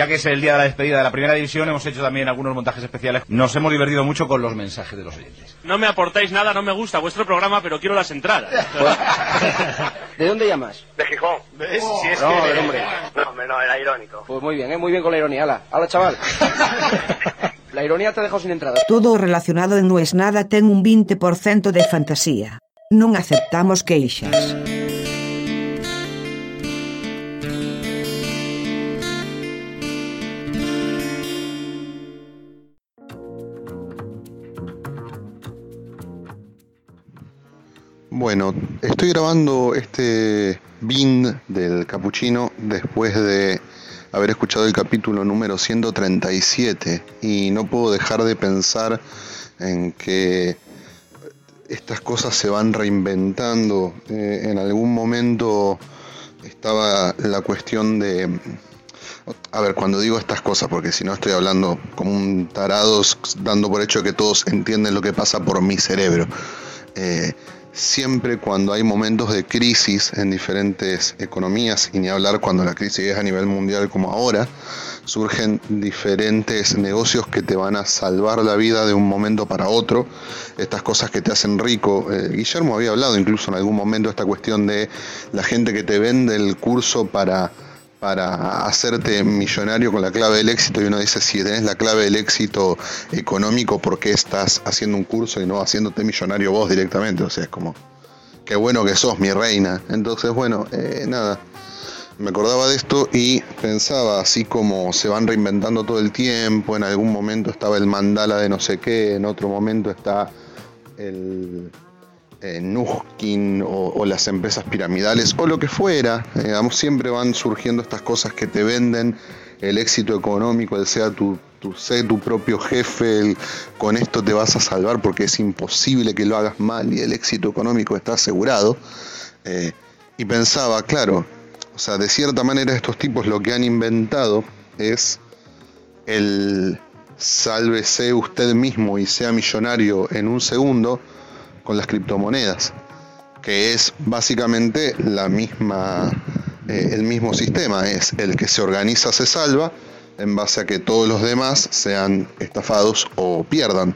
Ya que es el día de la despedida de la primera división, hemos hecho también algunos montajes especiales. Nos hemos divertido mucho con los mensajes de los oyentes. No me aportáis nada, no me gusta vuestro programa, pero quiero las entradas. ¿De dónde llamas? De Gijón. ¿Ves? Si es No, que- hombre. No, hombre, no, era irónico. Pues muy bien, ¿eh? muy bien con la ironía. Hala, hala chaval. La ironía te dejado sin entrada. Todo relacionado en No es nada ten un 20% de fantasía. Non aceptamos queixas. Bueno, estoy grabando este bin del capuchino después de haber escuchado el capítulo número 137 y no puedo dejar de pensar en que estas cosas se van reinventando. Eh, en algún momento estaba la cuestión de... A ver, cuando digo estas cosas, porque si no estoy hablando como un tarado dando por hecho que todos entienden lo que pasa por mi cerebro. Eh, siempre cuando hay momentos de crisis en diferentes economías, y ni hablar cuando la crisis es a nivel mundial como ahora, surgen diferentes negocios que te van a salvar la vida de un momento para otro, estas cosas que te hacen rico. Eh, Guillermo había hablado incluso en algún momento esta cuestión de la gente que te vende el curso para para hacerte millonario con la clave del éxito y uno dice si tenés la clave del éxito económico ¿por qué estás haciendo un curso y no haciéndote millonario vos directamente? O sea, es como qué bueno que sos mi reina. Entonces, bueno, eh, nada. Me acordaba de esto y pensaba, así como se van reinventando todo el tiempo, en algún momento estaba el mandala de no sé qué, en otro momento está el eh, Nuskin o, las empresas piramidales o lo que fuera, eh, digamos, siempre van surgiendo estas cosas que te venden el éxito económico, el sea tu, tu, tu propio jefe, con esto te vas a salvar porque es imposible que lo hagas mal y el éxito económico está asegurado. Eh, y pensaba, claro, o sea, de cierta manera estos tipos lo que han inventado es el sálvese usted mismo y sea millonario en un segundo con las criptomonedas, que es básicamente la misma, eh, el mismo sistema, es el que se organiza se salva en base a que todos los demás sean estafados o pierdan,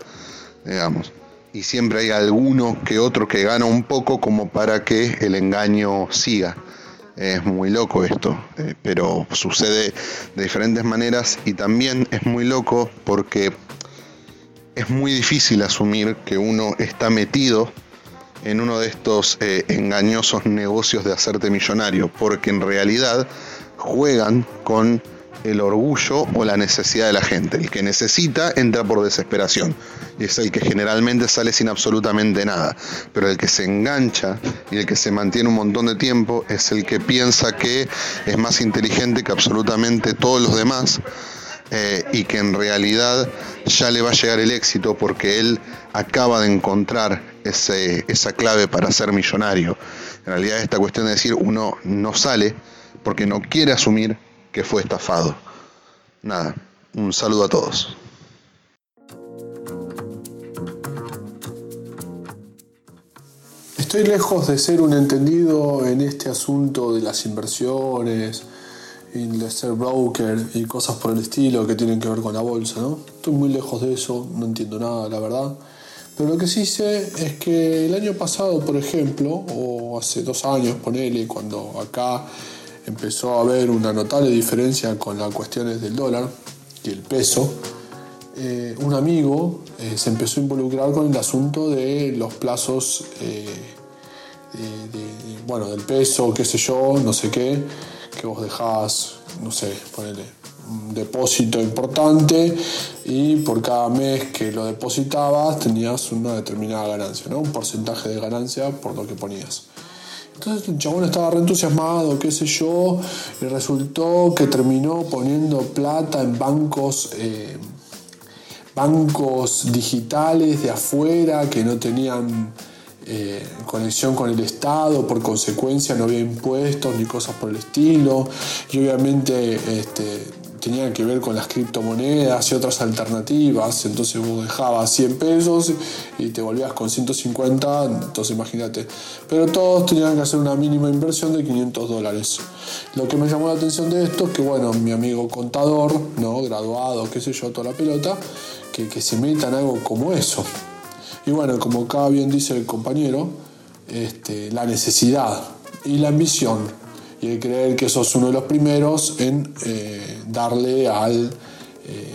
digamos. Y siempre hay alguno que otro que gana un poco como para que el engaño siga. Es muy loco esto, eh, pero sucede de diferentes maneras y también es muy loco porque es muy difícil asumir que uno está metido en uno de estos eh, engañosos negocios de hacerte millonario, porque en realidad juegan con el orgullo o la necesidad de la gente. El que necesita entra por desesperación y es el que generalmente sale sin absolutamente nada. Pero el que se engancha y el que se mantiene un montón de tiempo es el que piensa que es más inteligente que absolutamente todos los demás eh, y que en realidad ya le va a llegar el éxito porque él acaba de encontrar ese, esa clave para ser millonario. En realidad esta cuestión de decir uno no sale porque no quiere asumir que fue estafado. Nada, un saludo a todos. Estoy lejos de ser un entendido en este asunto de las inversiones, ser broker y cosas por el estilo que tienen que ver con la bolsa, ¿no? Estoy muy lejos de eso, no entiendo nada, la verdad. Pero lo que sí sé es que el año pasado, por ejemplo, o hace dos años, ponele, cuando acá empezó a haber una notable diferencia con las cuestiones del dólar y el peso, eh, un amigo eh, se empezó a involucrar con el asunto de los plazos, eh, de, de, bueno, del peso, qué sé yo, no sé qué, que vos dejás, no sé, ponele un depósito importante y por cada mes que lo depositabas tenías una determinada ganancia, ¿no? Un porcentaje de ganancia por lo que ponías. Entonces el chabón estaba re entusiasmado, qué sé yo, y resultó que terminó poniendo plata en bancos, eh, bancos digitales de afuera que no tenían eh, conexión con el Estado, por consecuencia no había impuestos ni cosas por el estilo, y obviamente este, tenía que ver con las criptomonedas y otras alternativas, entonces vos dejabas 100 pesos y te volvías con 150, entonces imagínate. Pero todos tenían que hacer una mínima inversión de 500 dólares. Lo que me llamó la atención de esto es que, bueno, mi amigo contador, ¿no? graduado, qué sé yo, toda la pelota, que, se meta en algo como eso. Y bueno, como cada bien dice el compañero, este, la necesidad y la ambición y el creer que sos uno de los primeros en eh, darle al, eh,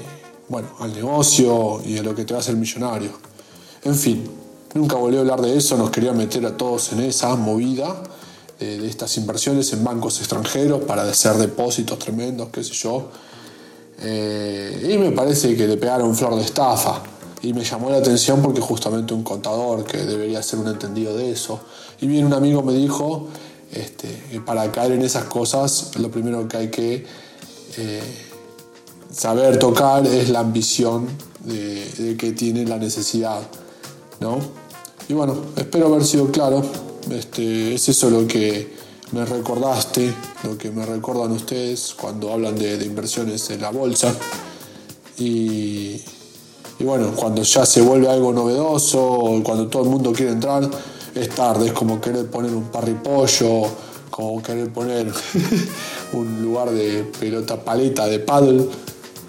bueno, al negocio y a lo que te va a hacer millonario. En fin, nunca volví a hablar de eso, nos quería meter a todos en esa movida de, estas inversiones en bancos extranjeros para hacer depósitos tremendos, qué sé yo. Eh, y me parece que le pegaron flor de estafa. Y me llamó la atención porque justamente un contador que debería ser un entendido de eso. Y bien un amigo me dijo, este, para caer en esas cosas, lo primero que hay que eh, saber tocar es la ambición de, que tiene la necesidad. ¿no? Y bueno, espero haber sido claro. Este, es eso lo que me recordaste, lo que me recuerdan ustedes cuando hablan de, inversiones en la bolsa. Y, y, bueno, cuando ya se vuelve algo novedoso, cuando todo el mundo quiere entrar, es tarde, es como querer poner un parripollo, como querer poner un lugar de pelota paleta, de paddle,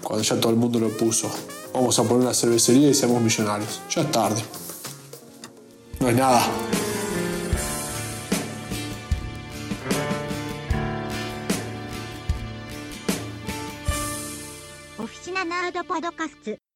cuando ya todo el mundo lo puso. Vamos a poner una cervecería y seamos millonarios. Ya es tarde. No es nada. Oficina Nerd Podcast